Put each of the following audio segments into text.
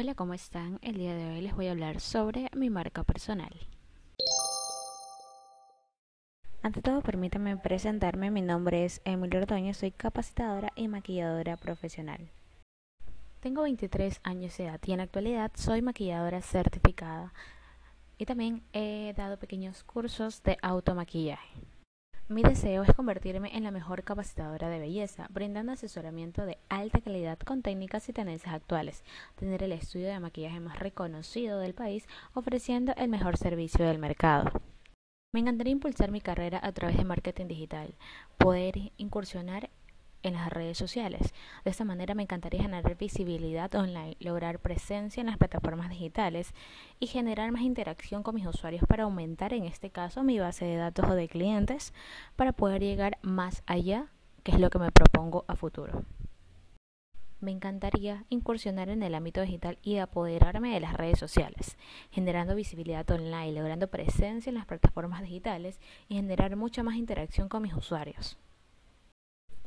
Hola, ¿cómo están? El día de hoy les voy a hablar sobre mi marca personal. Ante todo, permítanme presentarme. Mi nombre es Emily Ordóñez, soy capacitadora y maquilladora profesional. Tengo 23 años de edad y en la actualidad soy maquilladora certificada y también he dado pequeños cursos de automaquillaje. Mi deseo es convertirme en la mejor capacitadora de belleza, brindando asesoramiento de alta calidad con técnicas y tendencias actuales, tener el estudio de maquillaje más reconocido del país, ofreciendo el mejor servicio del mercado. Me encantaría impulsar mi carrera a través de marketing digital, poder incursionar en las redes sociales. De esta manera me encantaría generar visibilidad online, lograr presencia en las plataformas digitales y generar más interacción con mis usuarios para aumentar en este caso mi base de datos o de clientes para poder llegar más allá, que es lo que me propongo a futuro. Me encantaría incursionar en el ámbito digital y apoderarme de las redes sociales, generando visibilidad online, logrando presencia en las plataformas digitales y generar mucha más interacción con mis usuarios.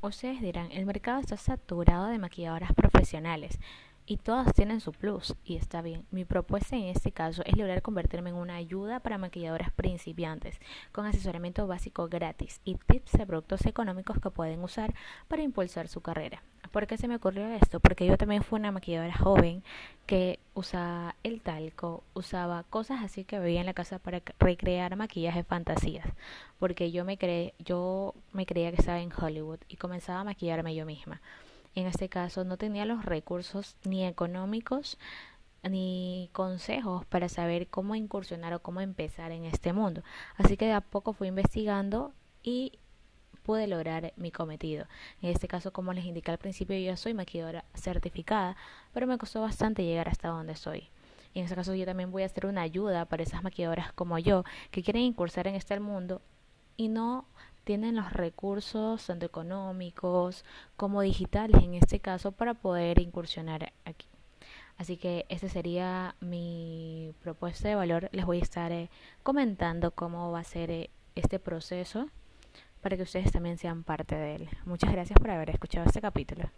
Ustedes dirán, el mercado está saturado de maquilladoras profesionales y todas tienen su plus y está bien. Mi propuesta en este caso es lograr convertirme en una ayuda para maquilladoras principiantes con asesoramiento básico gratis y tips de productos económicos que pueden usar para impulsar su carrera. ¿Por qué se me ocurrió esto? Porque yo también fui una maquilladora joven que usaba el talco, usaba cosas así que veía en la casa para recrear maquillaje fantasías, porque yo me creé, yo me creía que estaba en Hollywood y comenzaba a maquillarme yo misma. En este caso no tenía los recursos ni económicos ni consejos para saber cómo incursionar o cómo empezar en este mundo. Así que de a poco fui investigando y pude lograr mi cometido. En este caso, como les indiqué al principio, yo soy maquilladora certificada, pero me costó bastante llegar hasta donde soy. Y en este caso yo también voy a hacer una ayuda para esas maquilladoras como yo que quieren incursar en este mundo y no tienen los recursos tanto económicos como digitales en este caso para poder incursionar aquí. Así que esa sería mi propuesta de valor. Les voy a estar eh, comentando cómo va a ser eh, este proceso para que ustedes también sean parte de él. Muchas gracias por haber escuchado este capítulo.